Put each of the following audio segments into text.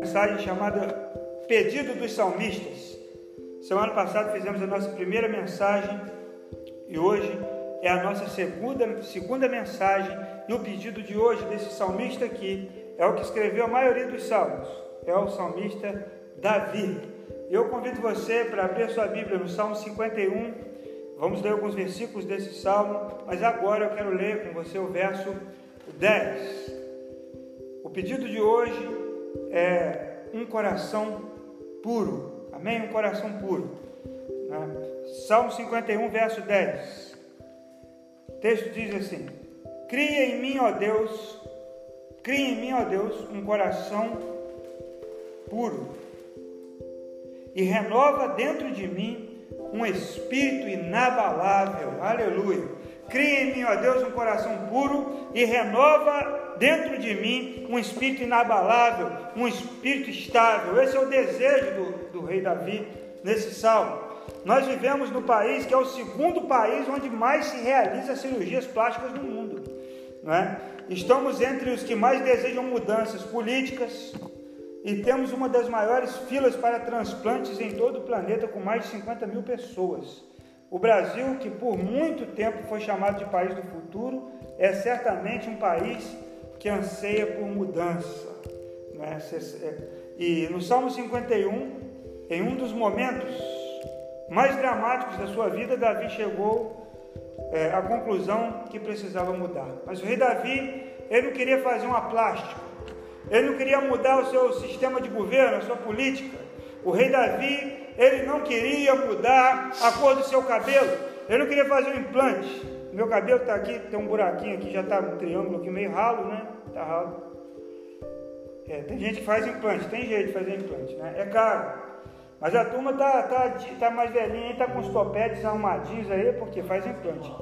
Mensagem chamada Pedido dos Salmistas. Semana passada fizemos a nossa primeira mensagem e hoje é a nossa segunda, segunda mensagem. E o pedido de hoje desse salmista aqui é o que escreveu a maioria dos salmos, é o salmista Davi. Eu convido você para abrir sua Bíblia no Salmo 51. Vamos ler alguns versículos desse salmo, mas agora eu quero ler com você o verso 10. O pedido de hoje é um coração puro. Amém? Um coração puro. Né? Salmo 51, verso 10. O texto diz assim: Cria em mim, ó Deus, cria em mim, ó Deus, um coração puro e renova dentro de mim um espírito inabalável. Aleluia. Cria em mim, ó Deus, um coração puro e renova dentro de mim um espírito inabalável, um espírito estável. Esse é o desejo do, do rei Davi nesse salmo. Nós vivemos no país que é o segundo país onde mais se realiza cirurgias plásticas no mundo. Não é? Estamos entre os que mais desejam mudanças políticas, e temos uma das maiores filas para transplantes em todo o planeta, com mais de 50 mil pessoas. O Brasil, que por muito tempo foi chamado de país do futuro, é certamente um país que anseia por mudança. Né? E no Salmo 51, em um dos momentos mais dramáticos da sua vida, Davi chegou é, à conclusão que precisava mudar. Mas o rei Davi, ele não queria fazer uma plástica. Ele não queria mudar o seu sistema de governo, a sua política. O rei Davi, ele não queria mudar a cor do seu cabelo. Ele não queria fazer um implante. Meu cabelo está aqui, tem um buraquinho aqui, já está um triângulo aqui meio ralo, né? Está ralo. É, tem gente que faz implante, tem jeito de fazer implante, né? É caro. Mas a turma está tá, tá mais velhinha, está com os topetes arrumadinhos aí, porque faz implante.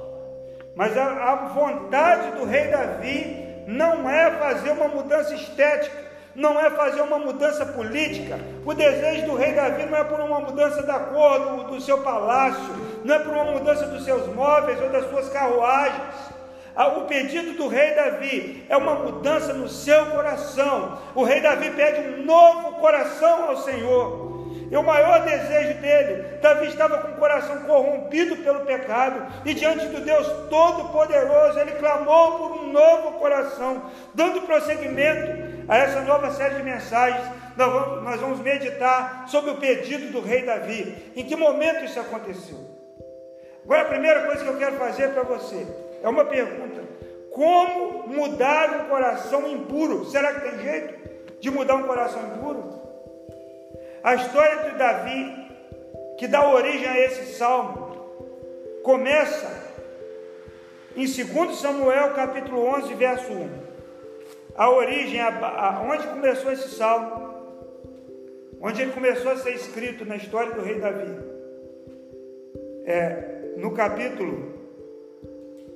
Mas a, a vontade do rei Davi não é fazer uma mudança estética, não é fazer uma mudança política. O desejo do rei Davi não é por uma mudança da cor do, do seu palácio, não é por uma mudança dos seus móveis ou das suas carruagens. Ah, o pedido do rei Davi é uma mudança no seu coração. O rei Davi pede um novo coração ao Senhor. E o maior desejo dele, Davi estava com o coração corrompido pelo pecado, e diante do Deus Todo-Poderoso, ele clamou por um novo coração, dando prosseguimento a essa nova série de mensagens. Nós vamos, nós vamos meditar sobre o pedido do rei Davi. Em que momento isso aconteceu? Agora, a primeira coisa que eu quero fazer para você é uma pergunta: como mudar um coração impuro? Será que tem jeito de mudar um coração impuro? A história de Davi, que dá origem a esse salmo, começa em 2 Samuel capítulo 11, verso 1. A origem, a, a, onde começou esse salmo, onde ele começou a ser escrito na história do rei Davi, é, no capítulo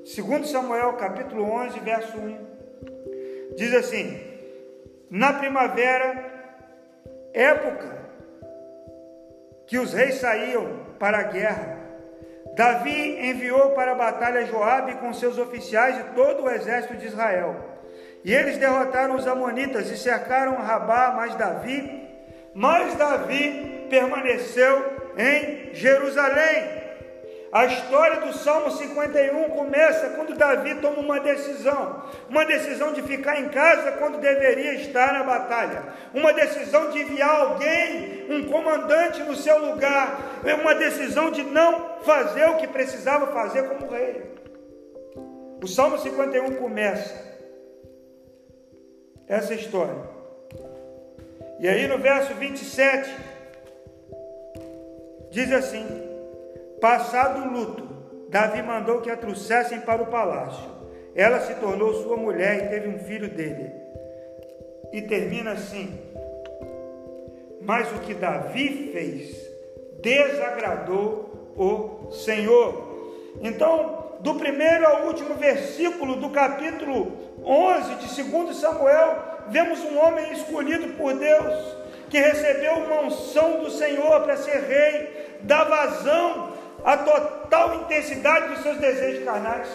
2 Samuel capítulo 11, verso 1, diz assim: Na primavera, época que os reis saíam para a guerra. Davi enviou para a batalha Joabe com seus oficiais e todo o exército de Israel. E eles derrotaram os amonitas e cercaram Rabá, mas Davi, mas Davi permaneceu em Jerusalém. A história do Salmo 51 começa quando Davi toma uma decisão, uma decisão de ficar em casa quando deveria estar na batalha, uma decisão de enviar alguém, um comandante no seu lugar, é uma decisão de não fazer o que precisava fazer como rei. O Salmo 51 começa essa história. E aí no verso 27 diz assim: Passado o luto, Davi mandou que a trouxessem para o palácio. Ela se tornou sua mulher e teve um filho dele. E termina assim: Mas o que Davi fez desagradou o Senhor. Então, do primeiro ao último versículo do capítulo 11 de 2 Samuel, vemos um homem escolhido por Deus, que recebeu uma unção do Senhor para ser rei, da vazão a total intensidade dos seus desejos carnais.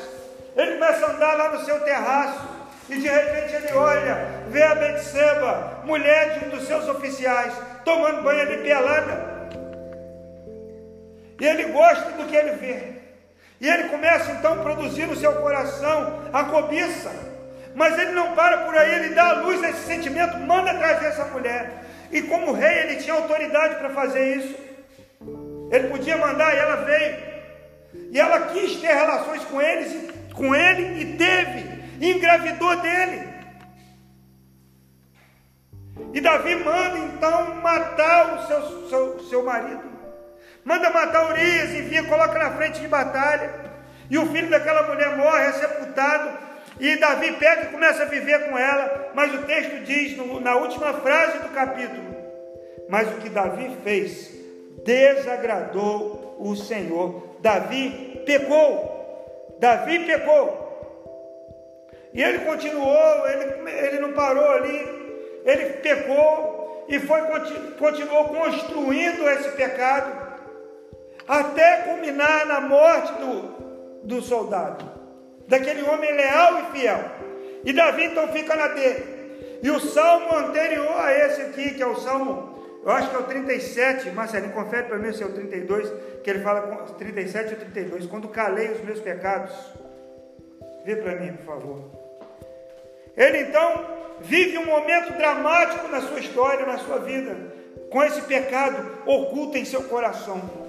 Ele começa a andar lá no seu terraço, E de repente ele olha, vê a Betseba, mulher de um dos seus oficiais, tomando banho de pelada. E ele gosta do que ele vê. E ele começa então a produzir no seu coração a cobiça. Mas ele não para por aí, ele dá a luz a esse sentimento, manda trazer essa mulher. E como rei, ele tinha autoridade para fazer isso. Ele podia mandar e ela veio. E ela quis ter relações com eles, com ele e teve, e engravidou dele. E Davi manda então matar o seu, seu, seu marido. Manda matar Urias, envia, coloca na frente de batalha. E o filho daquela mulher morre, é sepultado. E Davi pega e começa a viver com ela. Mas o texto diz, no, na última frase do capítulo: Mas o que Davi fez desagradou o Senhor. Davi pecou. Davi pecou. E ele continuou, ele, ele não parou ali, ele pecou e foi, continuou construindo esse pecado, até culminar na morte do, do soldado, daquele homem leal e fiel. E Davi então fica na dele. E o salmo anterior a esse aqui, que é o salmo eu acho que é o 37, Marcelinho, confere para mim se é o 32, que ele fala 37 ou 32. Quando calei os meus pecados, vê para mim, por favor. Ele então vive um momento dramático na sua história, na sua vida, com esse pecado oculto em seu coração.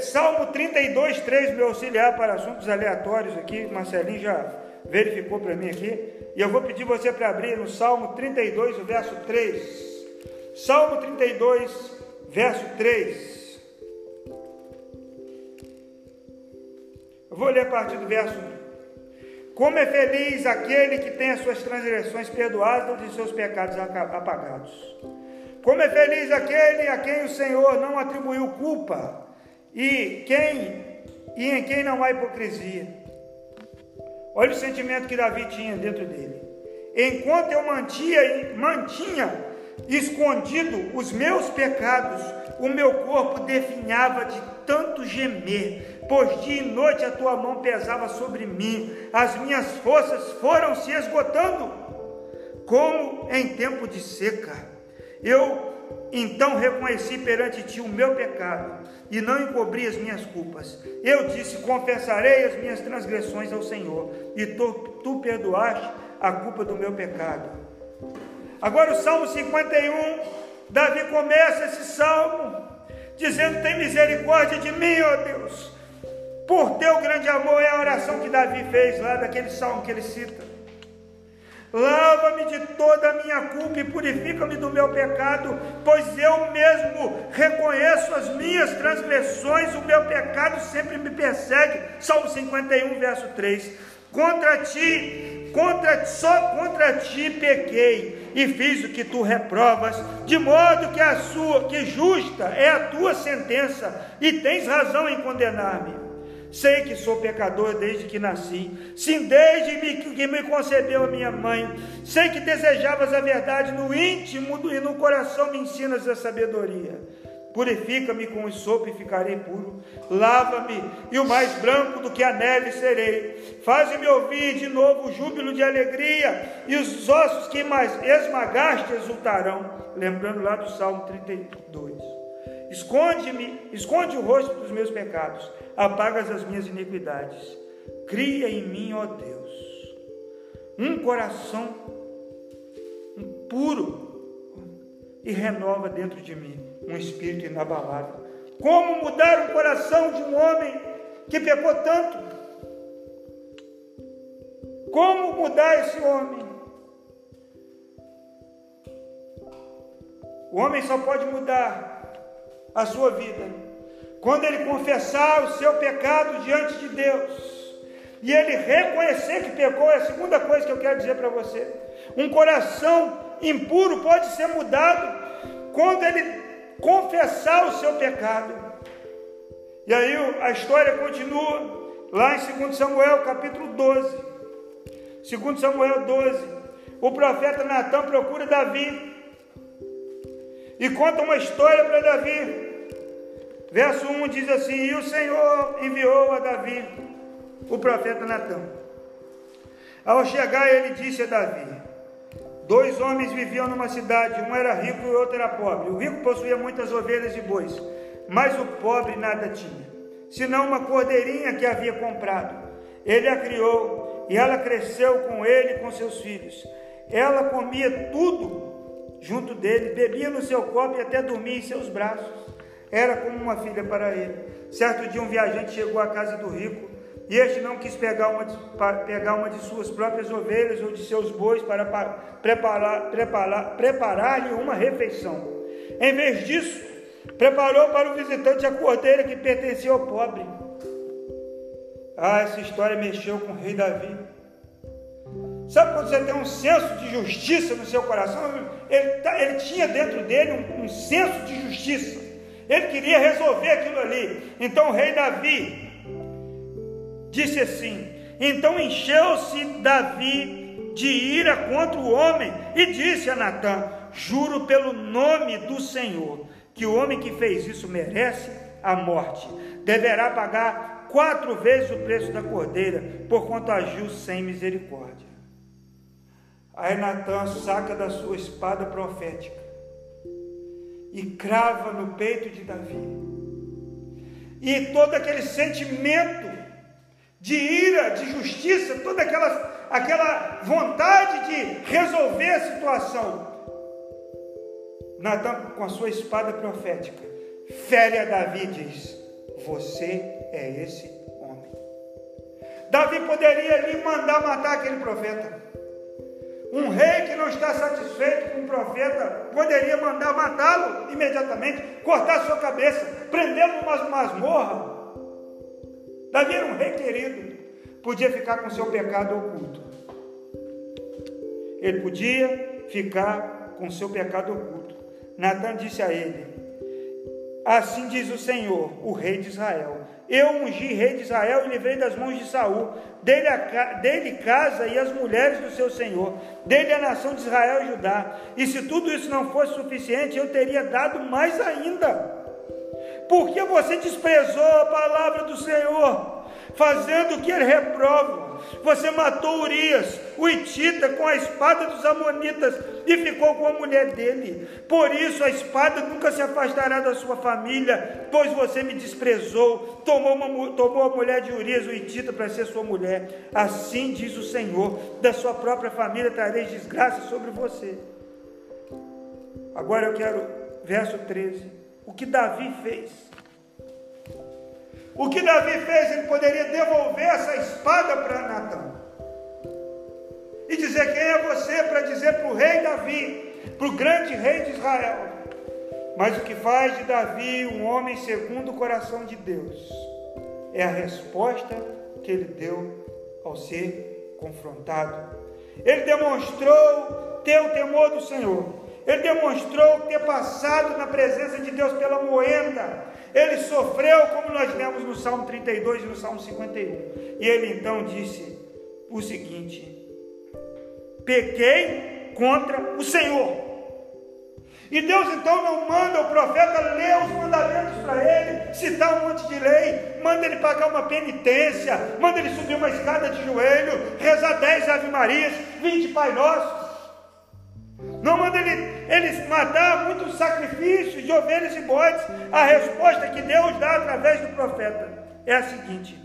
Salmo 32, 3, meu auxiliar para assuntos aleatórios aqui, Marcelinho já verificou para mim aqui, e eu vou pedir você para abrir no Salmo 32, o verso 3. Salmo 32, verso 3. Eu vou ler a partir do verso 1. Como é feliz aquele que tem as suas transgressões perdoadas e seus pecados apagados. Como é feliz aquele a quem o Senhor não atribuiu culpa e quem e em quem não há hipocrisia. Olha o sentimento que Davi tinha dentro dele. Enquanto eu mantinha, mantinha escondido os meus pecados, o meu corpo definhava de tanto gemer, pois dia e noite a tua mão pesava sobre mim, as minhas forças foram se esgotando, como em tempo de seca. Eu então reconheci perante ti o meu pecado e não encobri as minhas culpas. Eu disse: Confessarei as minhas transgressões ao Senhor, e tu, tu perdoaste a culpa do meu pecado. Agora o Salmo 51, Davi começa esse salmo dizendo: Tem misericórdia de mim, ó Deus. Por teu grande amor é a oração que Davi fez lá daquele salmo que ele cita. Lava-me de toda a minha culpa e purifica-me do meu pecado, pois eu mesmo reconheço as minhas transgressões, o meu pecado sempre me persegue. Salmo 51, verso 3. Contra ti, contra só contra ti pequei e fiz o que tu reprovas, de modo que a sua, que justa é a tua sentença e tens razão em condenar-me. Sei que sou pecador desde que nasci, sim, desde que me concebeu a minha mãe. Sei que desejavas a verdade no íntimo e no coração me ensinas a sabedoria. Purifica-me com o sopo e ficarei puro. Lava-me e o mais branco do que a neve serei. Faze-me ouvir de novo o júbilo de alegria e os ossos que mais esmagaste exultarão. Lembrando lá do Salmo 32. Esconde-me, esconde o rosto dos meus pecados, apagas as minhas iniquidades. Cria em mim, ó Deus, um coração puro e renova dentro de mim um espírito inabalável. Como mudar o coração de um homem que pecou tanto? Como mudar esse homem? O homem só pode mudar a sua vida quando ele confessar o seu pecado diante de Deus e ele reconhecer que pecou. É a segunda coisa que eu quero dizer para você. Um coração impuro pode ser mudado quando ele confessar o seu pecado. E aí a história continua lá em 2 Samuel capítulo 12. 2 Samuel 12. O profeta Natan procura Davi e conta uma história para Davi. Verso 1 diz assim: E o Senhor enviou a Davi o profeta Natan Ao chegar, ele disse a Davi: Dois homens viviam numa cidade, um era rico e o outro era pobre. O rico possuía muitas ovelhas e bois, mas o pobre nada tinha, senão uma cordeirinha que havia comprado. Ele a criou e ela cresceu com ele e com seus filhos. Ela comia tudo junto dele, bebia no seu copo e até dormia em seus braços. Era como uma filha para ele. Certo dia, um viajante chegou à casa do rico e este não quis pegar uma, de, pegar uma de suas próprias ovelhas ou de seus bois para preparar-lhe preparar, preparar uma refeição. Em vez disso, preparou para o visitante a cordeira que pertencia ao pobre. Ah, essa história mexeu com o rei Davi. Sabe quando você tem um senso de justiça no seu coração? Ele, tá, ele tinha dentro dele um, um senso de justiça. Ele queria resolver aquilo ali. Então o rei Davi disse assim: Então encheu-se Davi de ira contra o homem e disse a Natã: Juro pelo nome do Senhor que o homem que fez isso merece a morte. Deverá pagar quatro vezes o preço da cordeira, porquanto agiu sem misericórdia. Aí Natan saca da sua espada profética e crava no peito de Davi. E todo aquele sentimento de ira, de justiça, toda aquela, aquela vontade de resolver a situação. Natan, com a sua espada profética, fere a Davi e diz: Você é esse homem. Davi poderia ali mandar matar aquele profeta. Um rei que não está satisfeito com o profeta poderia mandar matá-lo imediatamente, cortar sua cabeça, prendê-lo numa masmorra. Davi era um rei querido, podia ficar com seu pecado oculto. Ele podia ficar com seu pecado oculto. Natan disse a ele: Assim diz o Senhor, o rei de Israel: Eu ungi rei de Israel e livrei das mãos de Saul, dele, a, dele casa e as mulheres do seu Senhor, dele a nação de Israel e Judá. E se tudo isso não fosse suficiente, eu teria dado mais ainda. Porque você desprezou a palavra do Senhor, fazendo o que ele reprova. Você matou Urias, o Itita, com a espada dos Amonitas e ficou com a mulher dele. Por isso a espada nunca se afastará da sua família, pois você me desprezou, tomou, uma, tomou a mulher de Urias, o Itita, para ser sua mulher. Assim diz o Senhor: da sua própria família trarei desgraça sobre você. Agora eu quero, verso 13 o que Davi fez. O que Davi fez, ele poderia devolver essa espada para Natan. E dizer quem é você para dizer para o rei Davi, para o grande rei de Israel. Mas o que faz de Davi um homem segundo o coração de Deus é a resposta que ele deu ao ser confrontado. Ele demonstrou ter o temor do Senhor. Ele demonstrou ter passado na presença de Deus pela moenda. Ele sofreu, como nós lemos no Salmo 32 e no Salmo 51. E ele então disse o seguinte: Pequei contra o Senhor. E Deus então não manda o profeta ler os mandamentos para ele, citar um monte de lei, manda ele pagar uma penitência, manda ele subir uma escada de joelho, rezar dez Ave Marias, vinte Pai Nossos. Não manda ele, eles matar muitos sacrifícios de ovelhas e bodes. A resposta que Deus dá através do profeta é a seguinte: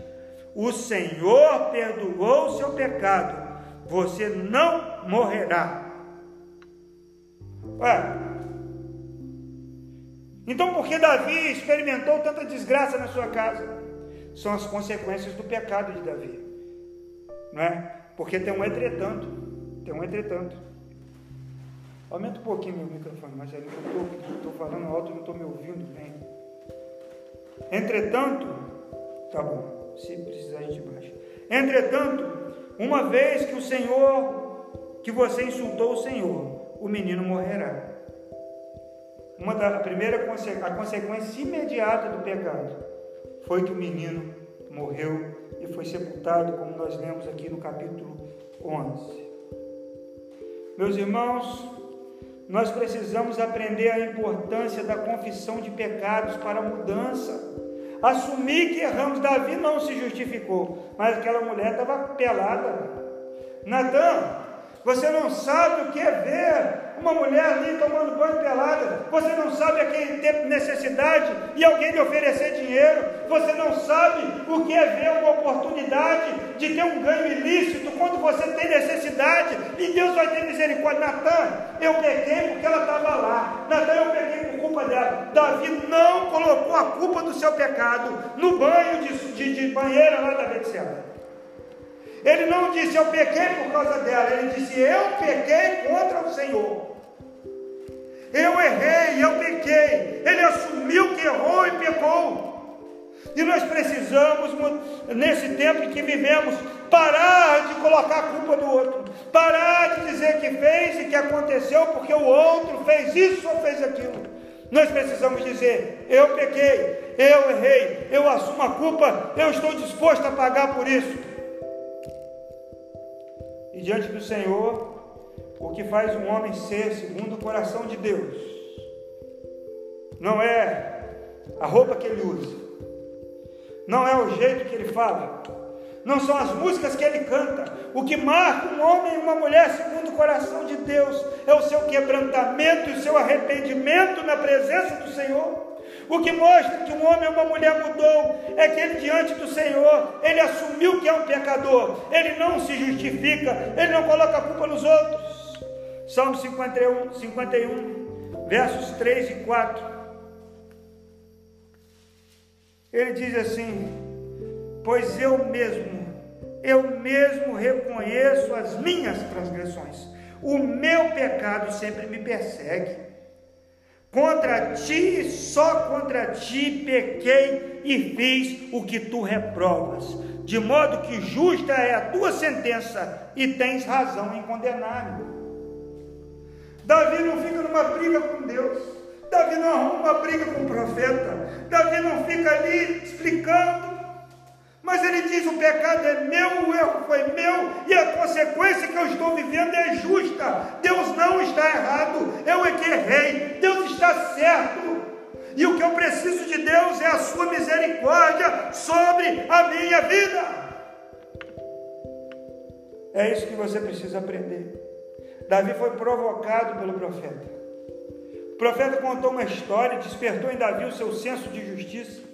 O Senhor perdoou o seu pecado, você não morrerá. Então, por que Davi experimentou tanta desgraça na sua casa? São as consequências do pecado de Davi, não é? Porque tem um entretanto, tem um entretanto. Aumenta um pouquinho meu microfone, mas eu estou falando alto e não estou me ouvindo bem. Entretanto, tá bom, se precisar a gente baixa. Entretanto, uma vez que o Senhor, que você insultou o Senhor, o menino morrerá. Uma da a primeira a consequência imediata do pecado foi que o menino morreu e foi sepultado, como nós lemos aqui no capítulo 11. Meus irmãos, nós precisamos aprender a importância da confissão de pecados para a mudança. Assumir que erramos. Davi não se justificou, mas aquela mulher estava pelada. Natan, você não sabe o que é ver uma mulher ali tomando banho pelada. Você não sabe a quem tem necessidade e alguém lhe oferecer dinheiro. Você não sabe o que é ver uma oportunidade de ter um ganho ilícito quando você tem necessidade e Deus vai ter misericórdia. Natan, eu peguei porque ela estava lá. Natan, eu peguei por culpa dela. Davi não colocou a culpa do seu pecado no banho de, de, de banheira lá da Betseba. Ele não disse eu pequei por causa dela, ele disse eu pequei contra o Senhor. Eu errei, eu pequei. Ele assumiu que errou e pecou. E nós precisamos, nesse tempo em que vivemos, parar de colocar a culpa no outro, parar de dizer que fez e que aconteceu porque o outro fez isso ou fez aquilo. Nós precisamos dizer: eu pequei, eu errei, eu assumo a culpa, eu estou disposto a pagar por isso. E diante do Senhor, o que faz um homem ser segundo o coração de Deus não é a roupa que ele usa, não é o jeito que ele fala, não são as músicas que ele canta. O que marca um homem e uma mulher segundo o coração de Deus é o seu quebrantamento e o seu arrependimento na presença do Senhor. O que mostra que um homem ou uma mulher mudou é que ele, diante do Senhor, ele assumiu que é um pecador, ele não se justifica, ele não coloca a culpa nos outros. Salmo 51, 51 versos 3 e 4. Ele diz assim: Pois eu mesmo, eu mesmo reconheço as minhas transgressões, o meu pecado sempre me persegue. Contra ti, só contra ti pequei e fiz o que tu reprovas, de modo que justa é a tua sentença e tens razão em condenar-me. Davi não fica numa briga com Deus, Davi não arruma uma briga com o profeta, Davi não fica ali explicando mas ele diz: o pecado é meu, o erro foi meu, e a consequência que eu estou vivendo é justa. Deus não está errado, eu é que errei, Deus está certo. E o que eu preciso de Deus é a sua misericórdia sobre a minha vida. É isso que você precisa aprender. Davi foi provocado pelo profeta. O profeta contou uma história, despertou em Davi o seu senso de justiça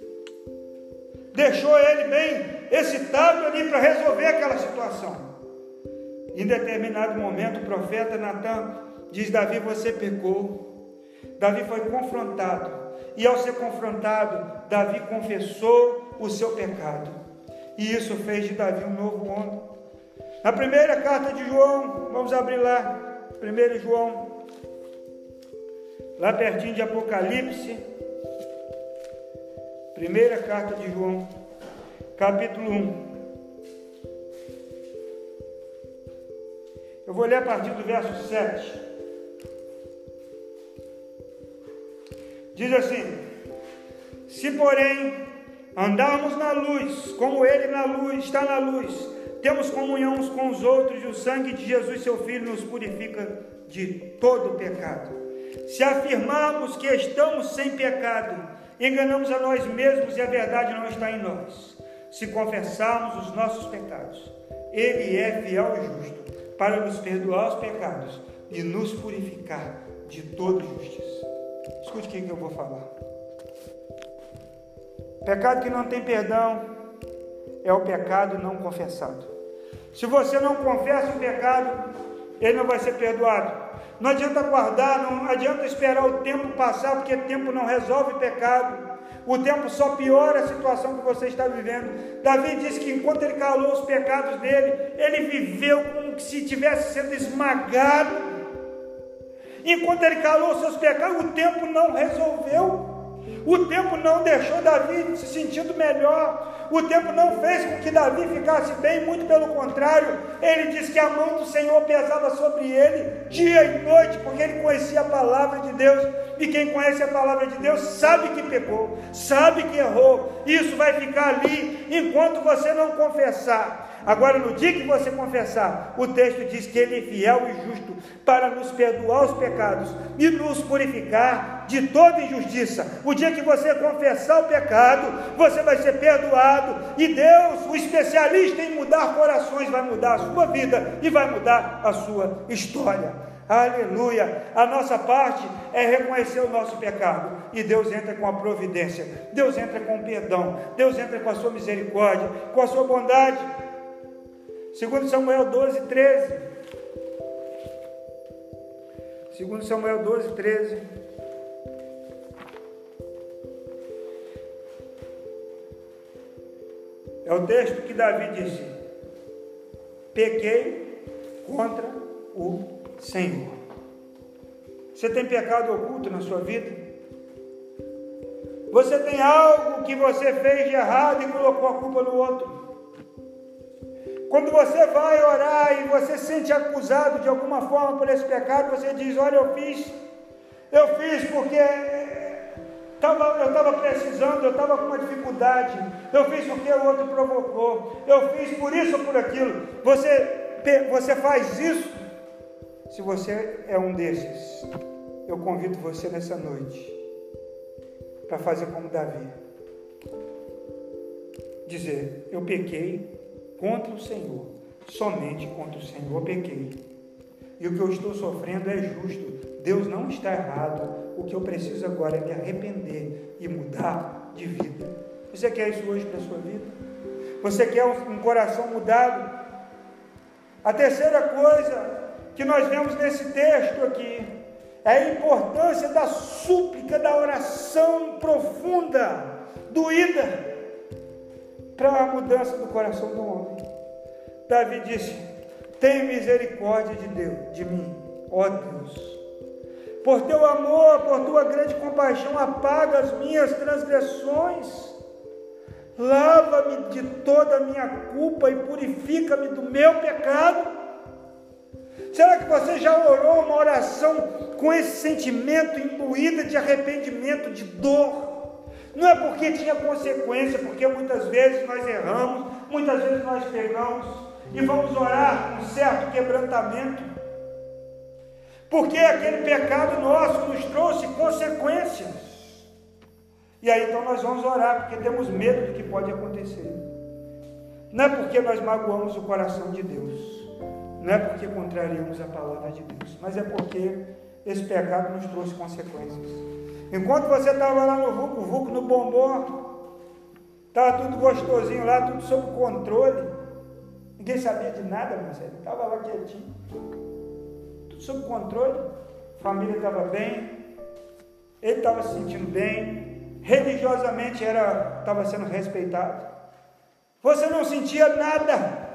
deixou ele bem excitado ali para resolver aquela situação. Em determinado momento, o profeta Natan diz: Davi, você pecou. Davi foi confrontado, e ao ser confrontado, Davi confessou o seu pecado, e isso fez de Davi um novo homem. Na primeira carta de João, vamos abrir lá, 1 João, lá pertinho de Apocalipse, Primeira carta de João, capítulo 1. Eu vou ler a partir do verso 7. Diz assim: Se, porém, andarmos na luz, como Ele na luz, está na luz, temos comunhão uns com os outros, e o sangue de Jesus, seu Filho, nos purifica de todo pecado. Se afirmarmos que estamos sem pecado, enganamos a nós mesmos e a verdade não está em nós. Se confessarmos os nossos pecados, Ele é fiel e justo para nos perdoar os pecados e nos purificar de toda justiça. Escute o que eu vou falar. Pecado que não tem perdão é o pecado não confessado. Se você não confessa o pecado, ele não vai ser perdoado. Não adianta guardar, não adianta esperar o tempo passar, porque tempo não resolve pecado. O tempo só piora a situação que você está vivendo. Davi disse que enquanto ele calou os pecados dele, ele viveu como se tivesse sendo esmagado. Enquanto ele calou os seus pecados, o tempo não resolveu. O tempo não deixou Davi se sentindo melhor. O tempo não fez com que Davi ficasse bem, muito pelo contrário. Ele diz que a mão do Senhor pesava sobre ele dia e noite, porque ele conhecia a palavra de Deus. E quem conhece a palavra de Deus sabe que pecou, sabe que errou. Isso vai ficar ali enquanto você não confessar. Agora, no dia que você confessar, o texto diz que Ele é fiel e justo para nos perdoar os pecados e nos purificar de toda injustiça. O dia que você confessar o pecado, você vai ser perdoado e Deus, o especialista em mudar corações, vai mudar a sua vida e vai mudar a sua história. Aleluia! A nossa parte é reconhecer o nosso pecado e Deus entra com a providência, Deus entra com o perdão, Deus entra com a sua misericórdia, com a sua bondade. Segundo Samuel 12, 13. Segundo Samuel 12, 13. É o texto que Davi disse: Pequei contra o Senhor. Você tem pecado oculto na sua vida? Você tem algo que você fez de errado e colocou a culpa no outro? Quando você vai orar e você se sente acusado de alguma forma por esse pecado, você diz: Olha, eu fiz, eu fiz porque Tava, eu estava precisando, eu estava com uma dificuldade, eu fiz porque o outro provocou, eu fiz por isso ou por aquilo. Você, você faz isso se você é um desses, eu convido você nessa noite para fazer como Davi. Dizer: Eu pequei contra o Senhor, somente contra o Senhor pequei. E o que eu estou sofrendo é justo. Deus não está errado. O que eu preciso agora é me arrepender e mudar de vida. Você quer isso hoje para a sua vida? Você quer um coração mudado? A terceira coisa que nós vemos nesse texto aqui é a importância da súplica, da oração profunda, doída, para a mudança do coração do homem. Davi disse: Tem misericórdia de Deus, de mim, ó Deus. Por teu amor, por tua grande compaixão, apaga as minhas transgressões. Lava-me de toda a minha culpa e purifica-me do meu pecado Será que você já orou uma oração com esse sentimento imbuído de arrependimento, de dor? Não é porque tinha consequência, porque muitas vezes nós erramos, muitas vezes nós pegamos e vamos orar com um certo quebrantamento. Porque aquele pecado nosso nos trouxe consequências. E aí então nós vamos orar, porque temos medo do que pode acontecer. Não é porque nós magoamos o coração de Deus não é porque contrariamos a palavra de Deus, mas é porque esse pecado nos trouxe consequências. Enquanto você estava lá no Vucu, Vucu no bombom, estava tudo gostosinho lá, tudo sob controle. Ninguém sabia de nada, Marcelo. Estava lá quietinho. Tudo sob controle. A família estava bem. Ele estava se sentindo bem. Religiosamente estava sendo respeitado. Você não sentia nada.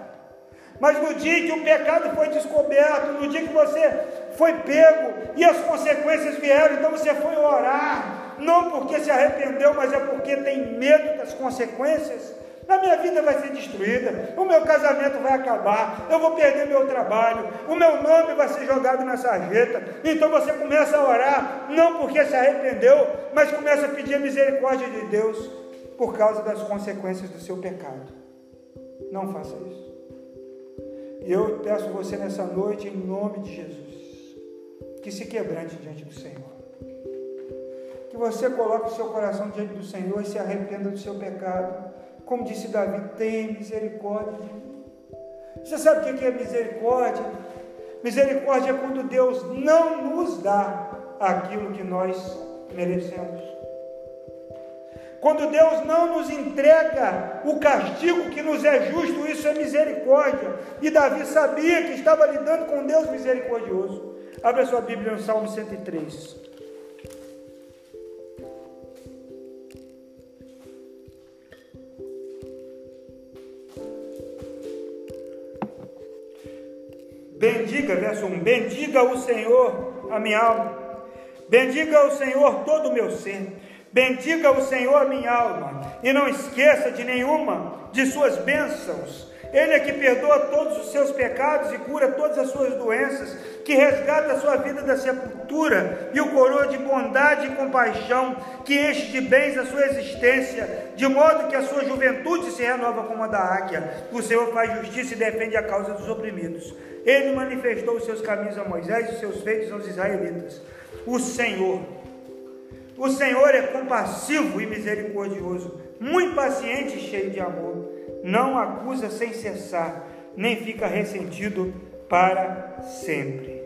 Mas no dia que o pecado foi descoberto, no dia que você foi pego e as consequências vieram, então você foi orar, não porque se arrependeu, mas é porque tem medo das consequências. A minha vida vai ser destruída, o meu casamento vai acabar, eu vou perder meu trabalho, o meu nome vai ser jogado na sarjeta. Então você começa a orar, não porque se arrependeu, mas começa a pedir a misericórdia de Deus por causa das consequências do seu pecado. Não faça isso. E eu peço você nessa noite, em nome de Jesus, que se quebrante diante do Senhor. Que você coloque o seu coração diante do Senhor e se arrependa do seu pecado. Como disse Davi, tem misericórdia de mim. Você sabe o que é misericórdia? Misericórdia é quando Deus não nos dá aquilo que nós merecemos. Quando Deus não nos entrega o castigo que nos é justo, isso é misericórdia. E Davi sabia que estava lidando com Deus misericordioso. Abra sua Bíblia no Salmo 103. Bendiga, verso 1: Bendiga o Senhor a minha alma, bendiga o Senhor todo o meu ser Bendiga o Senhor, minha alma, e não esqueça de nenhuma de suas bênçãos. Ele é que perdoa todos os seus pecados e cura todas as suas doenças, que resgata a sua vida da sepultura e o coroa de bondade e compaixão, que enche de bens a sua existência, de modo que a sua juventude se renova como a da águia. O Senhor faz justiça e defende a causa dos oprimidos. Ele manifestou os seus caminhos a Moisés e os seus feitos aos israelitas. O Senhor, o Senhor é compassivo e misericordioso, muito paciente e cheio de amor. Não acusa sem cessar, nem fica ressentido para sempre.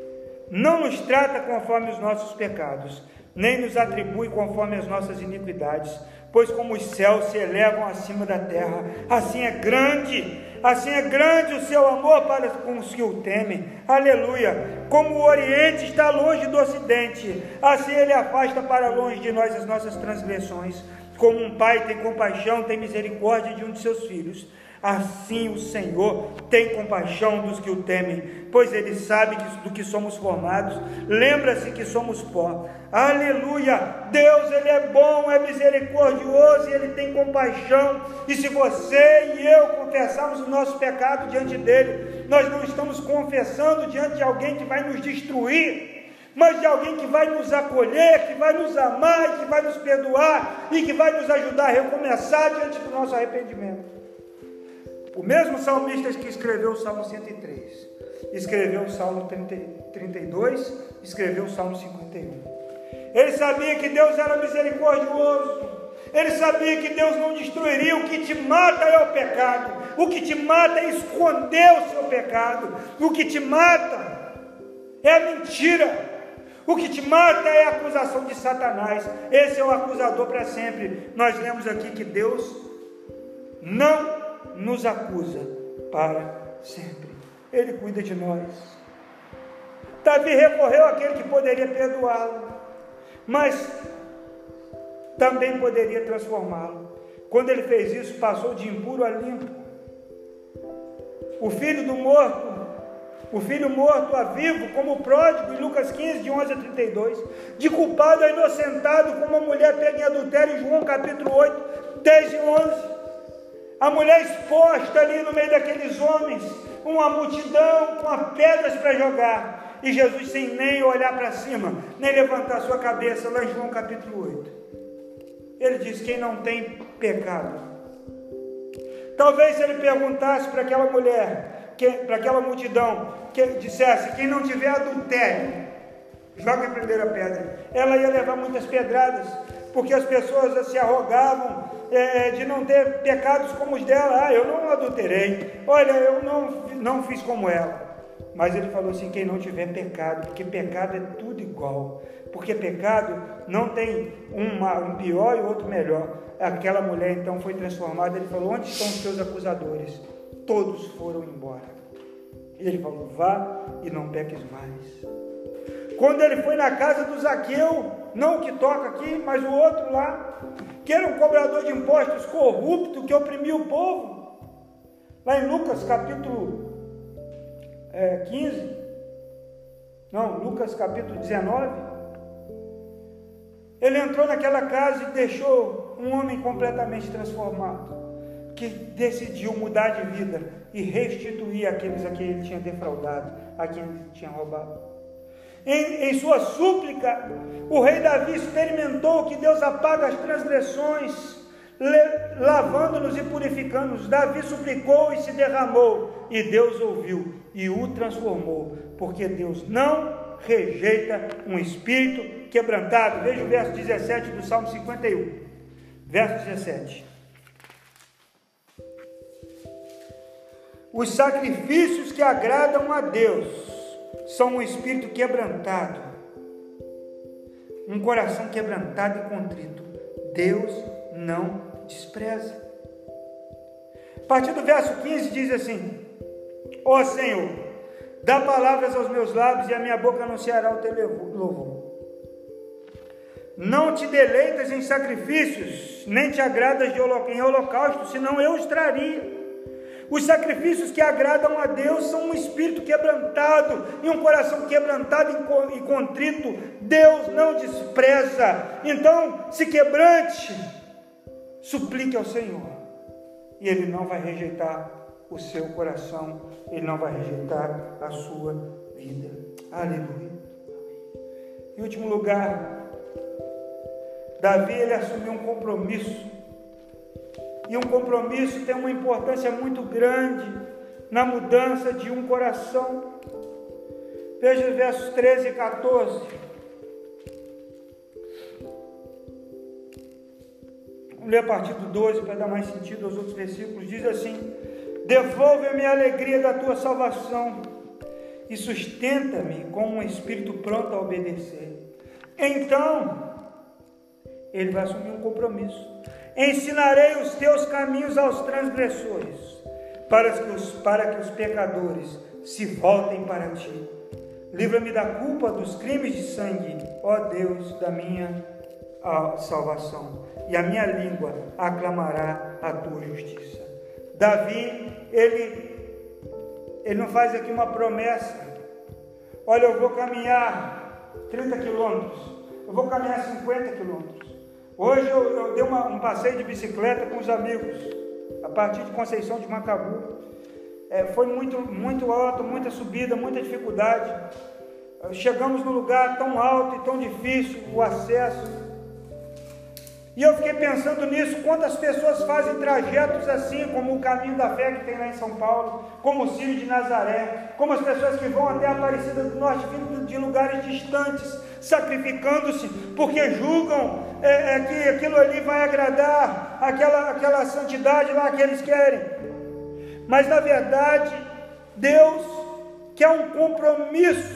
Não nos trata conforme os nossos pecados, nem nos atribui conforme as nossas iniquidades pois como os céus se elevam acima da terra, assim é grande, assim é grande o seu amor para com os que o temem. Aleluia! Como o Oriente está longe do Ocidente, assim ele afasta para longe de nós as nossas transgressões. Como um pai tem compaixão, tem misericórdia de um de seus filhos Assim o Senhor tem compaixão dos que o temem, pois ele sabe do que somos formados. Lembra-se que somos pó. Aleluia! Deus ele é bom, é misericordioso e ele tem compaixão. E se você e eu confessarmos o nosso pecado diante dele, nós não estamos confessando diante de alguém que vai nos destruir, mas de alguém que vai nos acolher, que vai nos amar, que vai nos perdoar e que vai nos ajudar a recomeçar diante do nosso arrependimento. O mesmo salmista que escreveu o Salmo 103, escreveu o Salmo 30, 32, escreveu o Salmo 51. Ele sabia que Deus era misericordioso, ele sabia que Deus não destruiria. O que te mata é o pecado, o que te mata é esconder o seu pecado, o que te mata é a mentira. O que te mata é a acusação de Satanás. Esse é o acusador para sempre. Nós lemos aqui que Deus não nos acusa para sempre. Ele cuida de nós. Davi recorreu àquele que poderia perdoá-lo, mas também poderia transformá-lo. Quando ele fez isso, passou de impuro a limpo. O filho do morto, o filho morto a vivo, como o pródigo, em Lucas 15, de 11 a 32, de culpado a inocentado, como a mulher pega em adultério, em João capítulo 8, 10 e 11. A mulher exposta ali no meio daqueles homens, uma multidão com pedras para jogar. E Jesus, sem nem olhar para cima, nem levantar sua cabeça, lá em João capítulo 8. Ele diz: Quem não tem pecado. Talvez ele perguntasse para aquela mulher, para aquela multidão, que dissesse: Quem não tiver adultério, joga a primeira pedra. Ela ia levar muitas pedradas, porque as pessoas se arrogavam é, de não ter pecados como os dela. Ah, eu não adulterei. Olha, eu não, não fiz como ela. Mas ele falou assim: quem não tiver pecado, porque pecado é tudo igual. Porque pecado não tem uma, um pior e outro melhor. Aquela mulher então foi transformada. Ele falou: onde estão os teus acusadores? Todos foram embora. Ele falou: vá e não peques mais. Quando ele foi na casa do Zaqueu, não o que toca aqui, mas o outro lá, que era um cobrador de impostos corrupto que oprimia o povo. Lá em Lucas capítulo é, 15, não, Lucas capítulo 19. Ele entrou naquela casa e deixou um homem completamente transformado, que decidiu mudar de vida e restituir aqueles a quem ele tinha defraudado, a quem ele tinha roubado. Em, em sua súplica, o rei Davi experimentou que Deus apaga as transgressões, lavando-nos e purificando-nos. Davi suplicou e se derramou, e Deus ouviu e o transformou, porque Deus não rejeita um espírito quebrantado. Veja o verso 17 do Salmo 51. Verso 17. Os sacrifícios que agradam a Deus são um espírito quebrantado, um coração quebrantado e contrito. Deus não despreza. A partir do verso 15 diz assim: Ó oh Senhor, dá palavras aos meus lábios e a minha boca anunciará o teu louvor. Não te deleitas em sacrifícios, nem te agradas de em holocausto, senão eu os traria. Os sacrifícios que agradam a Deus são um espírito quebrantado e um coração quebrantado e contrito. Deus não despreza. Então, se quebrante, suplique ao Senhor, e Ele não vai rejeitar o seu coração, ele não vai rejeitar a sua vida. Aleluia. Em último lugar, Davi ele assumiu um compromisso. E um compromisso tem uma importância muito grande na mudança de um coração. Veja os versos 13 e 14. Vamos ler a partir do 12 para dar mais sentido aos outros versículos. Diz assim: Devolve-me a alegria da tua salvação e sustenta-me com um espírito pronto a obedecer. Então, ele vai assumir um compromisso. Ensinarei os teus caminhos aos transgressores, para que os, para que os pecadores se voltem para ti. Livra-me da culpa dos crimes de sangue, ó Deus, da minha salvação. E a minha língua aclamará a tua justiça. Davi, ele, ele não faz aqui uma promessa. Olha, eu vou caminhar 30 quilômetros, eu vou caminhar 50 quilômetros. Hoje eu, eu dei uma, um passeio de bicicleta com os amigos, a partir de Conceição de Macabu. É, foi muito, muito alto, muita subida, muita dificuldade. Chegamos num lugar tão alto e tão difícil o acesso. E eu fiquei pensando nisso, quantas pessoas fazem trajetos assim, como o caminho da fé que tem lá em São Paulo, como o Círio de Nazaré, como as pessoas que vão até a Aparecida do Norte, vindo de lugares distantes, sacrificando-se, porque julgam é, é, que aquilo ali vai agradar aquela, aquela santidade lá que eles querem. Mas na verdade, Deus quer um compromisso,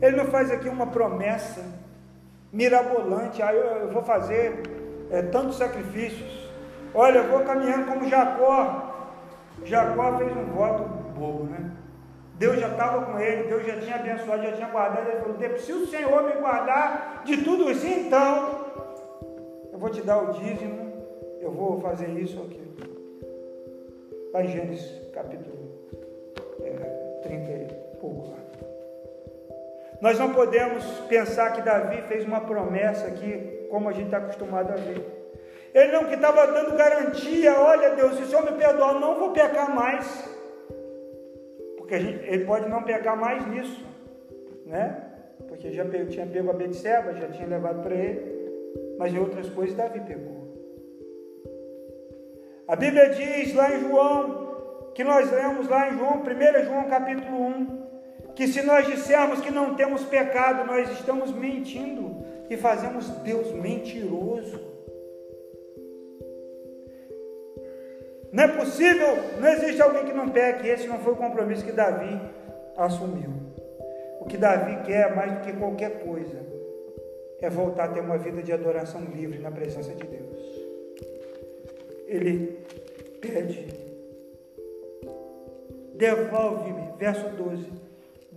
Ele não faz aqui uma promessa mirabolante, ah, eu, eu vou fazer é, tantos sacrifícios. Olha, eu vou caminhando como Jacó. Jacó fez um voto bobo, né? Deus já estava com ele, Deus já tinha abençoado, já tinha guardado. Ele falou: se o Senhor me guardar de tudo isso, então eu vou te dar o dízimo, eu vou fazer isso aqui. Está em Gênesis capítulo é, 30 e pouco lá. Nós não podemos pensar que Davi fez uma promessa aqui, como a gente está acostumado a ver. Ele não que estava dando garantia, olha Deus, se o Senhor me perdoar, não vou pecar mais. Porque gente, ele pode não pecar mais nisso, né? Porque já tinha pego a Betseba, já tinha levado para ele, mas em outras coisas Davi pegou. A Bíblia diz lá em João, que nós lemos lá em João, 1 João capítulo 1, que se nós dissermos que não temos pecado, nós estamos mentindo e fazemos Deus mentiroso. Não é possível, não existe alguém que não peque. Esse não foi o compromisso que Davi assumiu. O que Davi quer mais do que qualquer coisa é voltar a ter uma vida de adoração livre na presença de Deus. Ele pede, devolve-me, verso 12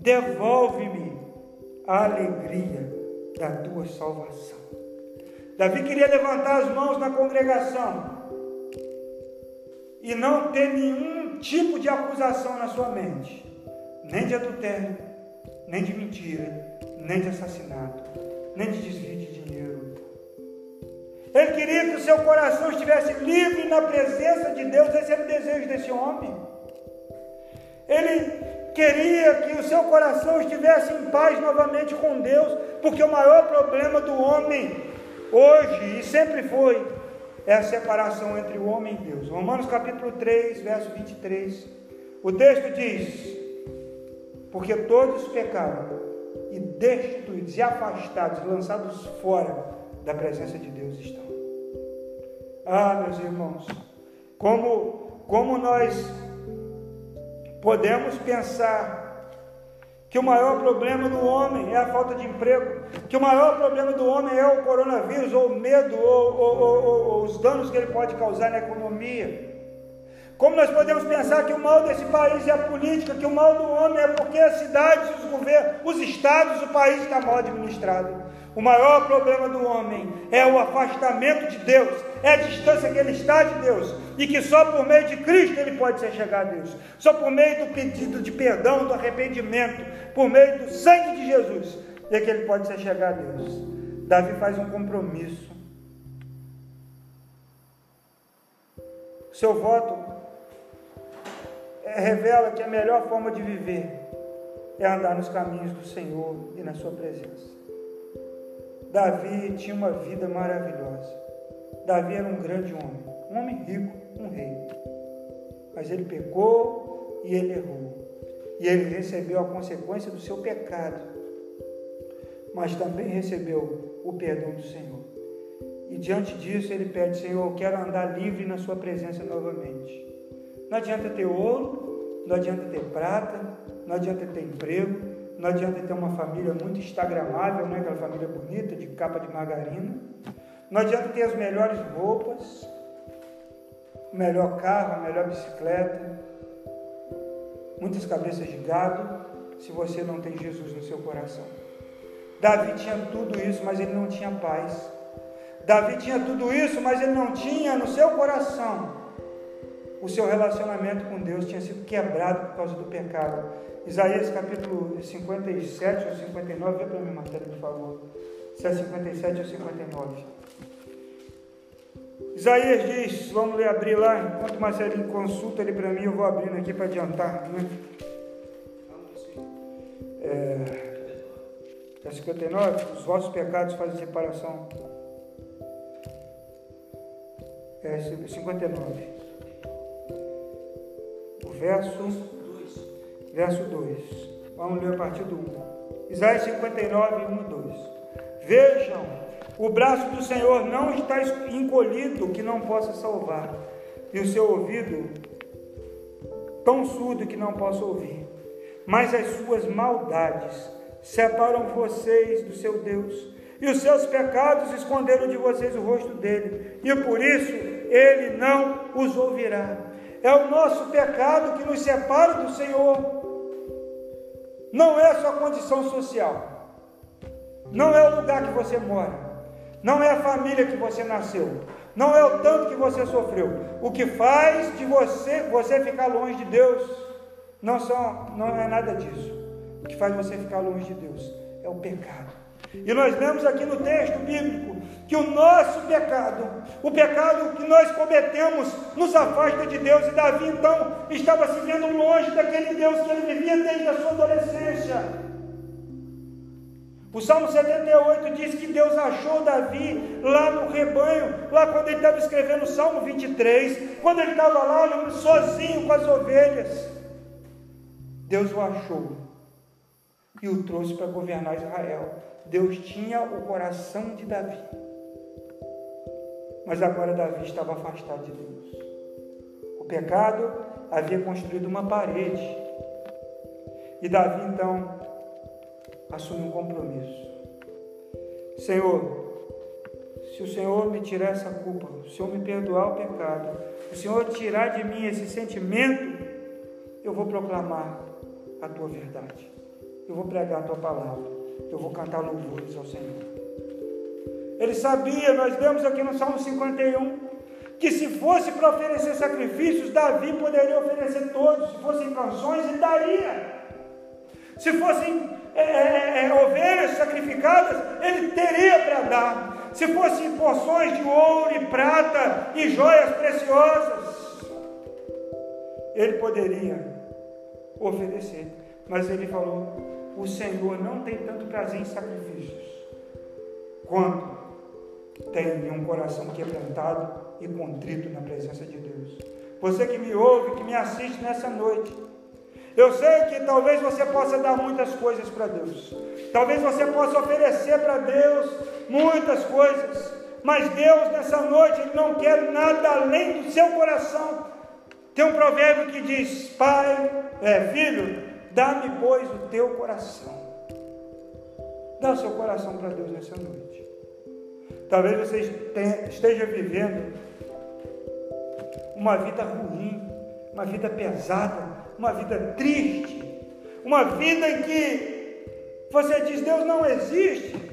devolve-me a alegria da tua salvação. Davi queria levantar as mãos na congregação e não ter nenhum tipo de acusação na sua mente, nem de adultério, nem de mentira, nem de assassinato, nem de desvio de dinheiro. Ele queria que o seu coração estivesse livre na presença de Deus, esse era o desejo desse homem. Ele queria que o seu coração estivesse em paz novamente com Deus, porque o maior problema do homem hoje e sempre foi é a separação entre o homem e Deus. Romanos capítulo 3, verso 23. O texto diz: Porque todos pecaram e destituídos e afastados, lançados fora da presença de Deus estão. Ah, meus irmãos, como como nós Podemos pensar que o maior problema do homem é a falta de emprego, que o maior problema do homem é o coronavírus, ou o medo, ou, ou, ou, ou os danos que ele pode causar na economia. Como nós podemos pensar que o mal desse país é a política, que o mal do homem é porque as cidades, os governos, os estados, o país está mal administrado. O maior problema do homem é o afastamento de Deus, é a distância que ele está de Deus, e que só por meio de Cristo ele pode ser chegar a Deus, só por meio do pedido de perdão, do arrependimento, por meio do sangue de Jesus, é que ele pode ser chegar a Deus. Davi faz um compromisso. Seu voto revela que a melhor forma de viver é andar nos caminhos do Senhor e na Sua presença. Davi tinha uma vida maravilhosa. Davi era um grande homem, um homem rico, um rei. Mas ele pecou e ele errou. E ele recebeu a consequência do seu pecado. Mas também recebeu o perdão do Senhor. E diante disso ele pede, Senhor, eu quero andar livre na sua presença novamente. Não adianta ter ouro, não adianta ter prata, não adianta ter emprego, não adianta ter uma família muito instagramável, né? aquela família bonita, de capa de margarina. Não adianta ter as melhores roupas, o melhor carro, a melhor bicicleta, muitas cabeças de gado, se você não tem Jesus no seu coração. Davi tinha tudo isso, mas ele não tinha paz. Davi tinha tudo isso, mas ele não tinha no seu coração. O seu relacionamento com Deus tinha sido quebrado por causa do pecado. Isaías capítulo 57 ou 59, vê para mim, matéria, por favor. Se é 57 ou 59. Isaías diz, vamos ler, abrir lá, enquanto Marcelinho consulta ele para mim, eu vou abrindo aqui para adiantar. Né? É, é 59, os vossos pecados fazem separação é 59. O verso, verso 2. Vamos ler a partir do 1. Isaías 59, 1 e 2. Vejam, o braço do Senhor não está encolhido que não possa salvar, e o seu ouvido tão surdo que não possa ouvir. Mas as suas maldades separam vocês do seu Deus e os seus pecados esconderam de vocês o rosto dele, e por isso ele não os ouvirá. É o nosso pecado que nos separa do Senhor. Não é a sua condição social, não é o lugar que você mora, não é a família que você nasceu, não é o tanto que você sofreu. O que faz de você você ficar longe de Deus não, não é nada disso. O que faz você ficar longe de Deus é o pecado. E nós vemos aqui no texto bíblico que o nosso pecado, o pecado que nós cometemos, nos afasta de Deus. E Davi então estava se vendo longe daquele Deus que ele vivia desde a sua adolescência. O Salmo 78 diz que Deus achou Davi lá no rebanho, lá quando ele estava escrevendo o Salmo 23, quando ele estava lá sozinho com as ovelhas. Deus o achou e o trouxe para governar Israel. Deus tinha o coração de Davi. Mas agora Davi estava afastado de Deus. O pecado havia construído uma parede. E Davi então assumiu um compromisso. Senhor, se o Senhor me tirar essa culpa, se o Senhor me perdoar o pecado, o Senhor tirar de mim esse sentimento, eu vou proclamar a tua verdade. Eu vou pregar a tua palavra eu vou cantar louvores ao Senhor. Ele sabia, nós vemos aqui no Salmo 51, que se fosse para oferecer sacrifícios, Davi poderia oferecer todos, se fossem canções, ele daria. Se fossem é, é, é, ovelhas sacrificadas, ele teria para dar. Se fossem porções de ouro e prata e joias preciosas, ele poderia oferecer. Mas ele falou: o Senhor não tem tanto prazer em sacrifícios quanto tem um coração quebrantado e contrito na presença de Deus. Você que me ouve, que me assiste nessa noite, eu sei que talvez você possa dar muitas coisas para Deus, talvez você possa oferecer para Deus muitas coisas, mas Deus nessa noite Ele não quer nada além do seu coração. Tem um provérbio que diz: Pai, é, filho, Dá-me, pois, o teu coração. Dá o seu coração para Deus nessa noite. Talvez você esteja vivendo uma vida ruim, uma vida pesada, uma vida triste, uma vida em que você diz: Deus não existe.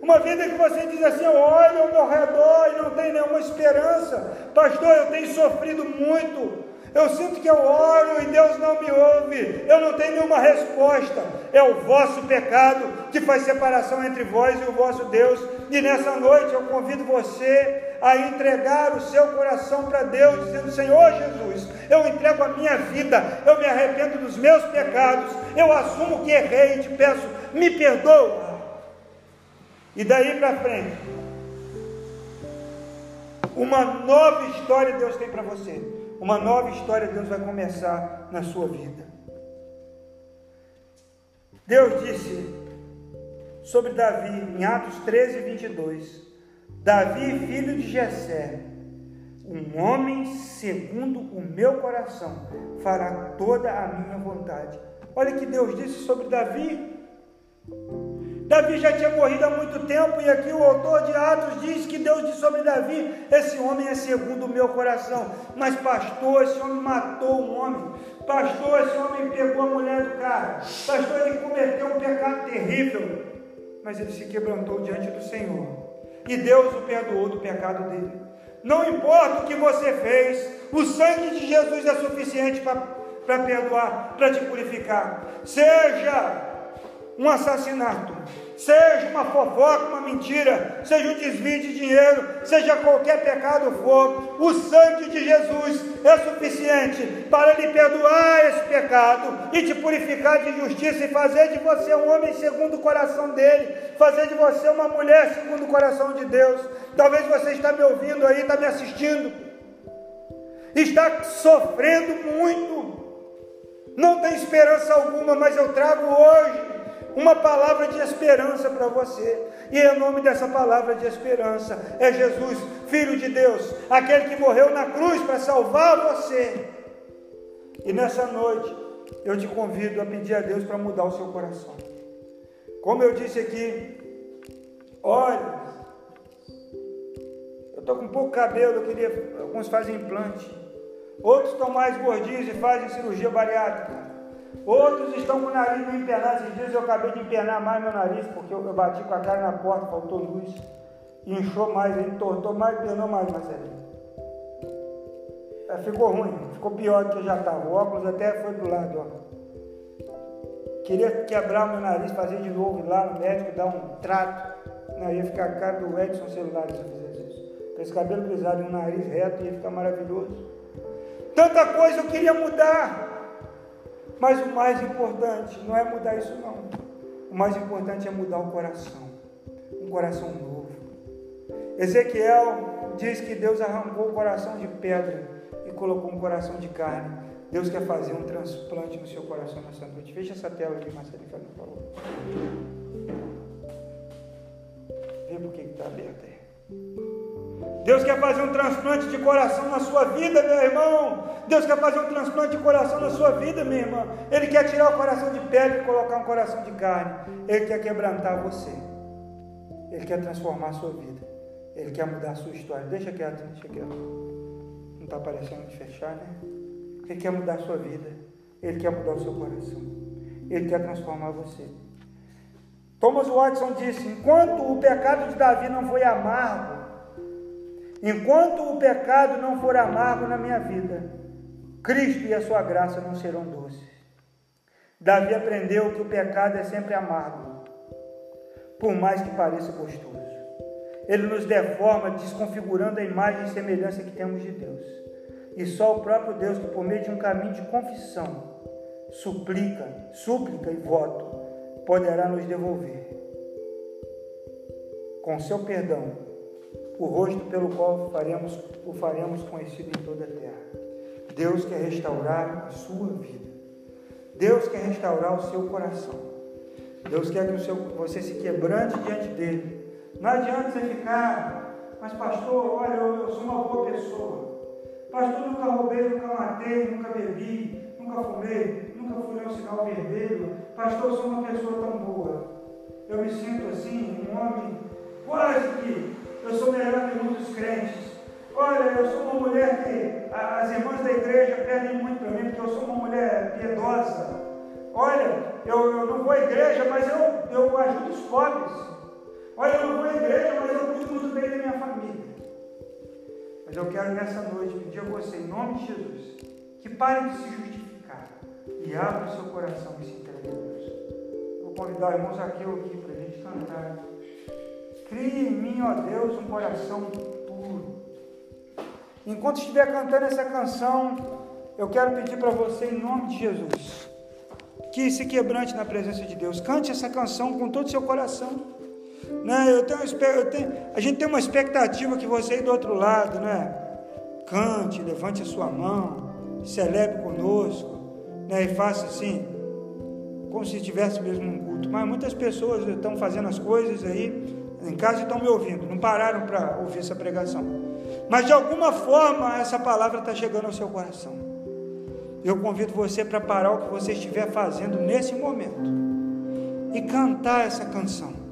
Uma vida que você diz assim: olha ao meu redor e não tem nenhuma esperança. Pastor, eu tenho sofrido muito Eu sinto que eu oro e Deus não me ouve. Eu não tenho nenhuma resposta. É o vosso pecado que faz separação entre vós e o vosso Deus. E nessa noite eu convido você a entregar o seu coração para Deus, dizendo: Senhor Jesus, eu entrego a minha vida, eu me arrependo dos meus pecados, eu assumo que errei e te peço, me perdoa. E daí para frente, uma nova história Deus tem para você. Uma nova história Deus vai começar na sua vida. Deus disse sobre Davi, em Atos 13, 22, Davi, filho de Jessé, um homem segundo o meu coração, fará toda a minha vontade. Olha que Deus disse sobre Davi. Davi já tinha morrido há muito tempo, e aqui o autor de Atos diz que Deus disse sobre Davi: Esse homem é segundo o meu coração. Mas, pastor, esse homem matou um homem. Pastor, esse homem pegou a mulher do cara. Pastor, ele cometeu um pecado terrível. Mas ele se quebrantou diante do Senhor. E Deus o perdoou do pecado dele. Não importa o que você fez, o sangue de Jesus é suficiente para perdoar, para te purificar. Seja um assassinato, seja uma fofoca, uma mentira, seja um desvio de dinheiro, seja qualquer pecado for, o sangue de Jesus é suficiente para lhe perdoar esse pecado e te purificar de justiça e fazer de você um homem segundo o coração dele, fazer de você uma mulher segundo o coração de Deus. Talvez você está me ouvindo aí, está me assistindo, está sofrendo muito, não tem esperança alguma, mas eu trago hoje uma palavra de esperança para você. E o nome dessa palavra de esperança é Jesus, Filho de Deus, aquele que morreu na cruz para salvar você. E nessa noite, eu te convido a pedir a Deus para mudar o seu coração. Como eu disse aqui, olha, eu estou com pouco cabelo, eu queria, alguns fazem implante, outros estão mais gordinhos e fazem cirurgia bariátrica. Outros estão com o nariz meio empenado. Esses dias eu acabei de empenar mais meu nariz, porque eu, eu bati com a cara na porta, faltou luz. Inchou mais, ele tortou mais, empenou mais, Marcelinho. É, ficou ruim, ficou pior do que já estava. O óculos até foi do lado, ó. Queria quebrar meu nariz, fazer de novo, ir lá no médico, dar um trato. Não, ia ficar a cara do Edson celular se eu fizesse isso. Com esse cabelo grisalho e um nariz reto, ia ficar maravilhoso. Tanta coisa eu queria mudar. Mas o mais importante não é mudar isso não. O mais importante é mudar o coração. Um coração novo. Ezequiel diz que Deus arrancou o coração de pedra e colocou um coração de carne. Deus quer fazer um transplante no seu coração nessa noite. Fecha essa tela aqui, Marcelo, por favor. Vê por que está aberta aí. Deus quer fazer um transplante de coração na sua vida, meu irmão. Deus quer fazer um transplante de coração na sua vida, minha irmã. Ele quer tirar o coração de pedra e colocar um coração de carne. Ele quer quebrantar você. Ele quer transformar a sua vida. Ele quer mudar a sua história. Deixa quieto, deixa quieto. Não está parecendo de fechar, né? Ele quer mudar a sua vida. Ele quer mudar o seu coração. Ele quer transformar você. Thomas Watson disse: enquanto o pecado de Davi não foi amargo, Enquanto o pecado não for amargo na minha vida, Cristo e a sua graça não serão doces. Davi aprendeu que o pecado é sempre amargo, por mais que pareça gostoso. Ele nos deforma, desconfigurando a imagem e semelhança que temos de Deus. E só o próprio Deus, que por meio de um caminho de confissão, suplica, súplica e voto, poderá nos devolver com seu perdão o rosto pelo qual faremos, o faremos conhecido em toda a terra. Deus quer restaurar a sua vida. Deus quer restaurar o seu coração. Deus quer que seu, você se quebrante diante dele. Não adianta você ficar, mas pastor, olha, eu, eu sou uma boa pessoa. Pastor, nunca roubei, nunca matei, nunca bebi, nunca fumei, nunca fui um sinal vermelho. Pastor, eu sou uma pessoa tão boa. Eu me sinto assim, um homem quase que eu sou melhor que muitos crentes. Olha, eu sou uma mulher que as irmãs da igreja pedem muito para mim, porque eu sou uma mulher piedosa. Olha, eu, eu não vou à igreja, mas eu, eu ajudo os pobres. Olha, eu não vou à igreja, mas eu cuido muito bem da minha família. Mas eu quero nessa noite pedir a você, em nome de Jesus, que pare de se justificar e abra o seu coração e se entregue a Deus. Vou convidar o irmão Zaqueu aqui para a gente cantar. Crie em mim, ó Deus, um coração puro. Enquanto estiver cantando essa canção, eu quero pedir para você, em nome de Jesus, que se quebrante na presença de Deus. Cante essa canção com todo o seu coração. Né? Eu tenho, eu tenho, a gente tem uma expectativa que você aí do outro lado, né? Cante, levante a sua mão, celebre conosco, né? E faça assim, como se estivesse mesmo num culto. Mas muitas pessoas estão fazendo as coisas aí em casa estão me ouvindo, não pararam para ouvir essa pregação. Mas de alguma forma essa palavra está chegando ao seu coração. Eu convido você para parar o que você estiver fazendo nesse momento e cantar essa canção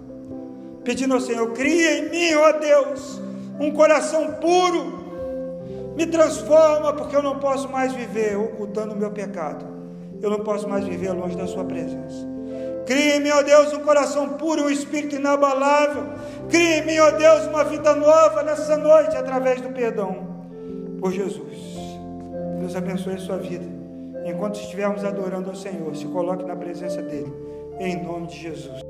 pedindo ao Senhor: cria em mim, ó Deus, um coração puro, me transforma, porque eu não posso mais viver ocultando o meu pecado, eu não posso mais viver longe da Sua presença. Cria em mim, ó Deus, um coração puro, um espírito inabalável. Cria em mim, ó Deus, uma vida nova nessa noite, através do perdão por Jesus. Deus abençoe a sua vida. Enquanto estivermos adorando ao Senhor, se coloque na presença dEle, em nome de Jesus.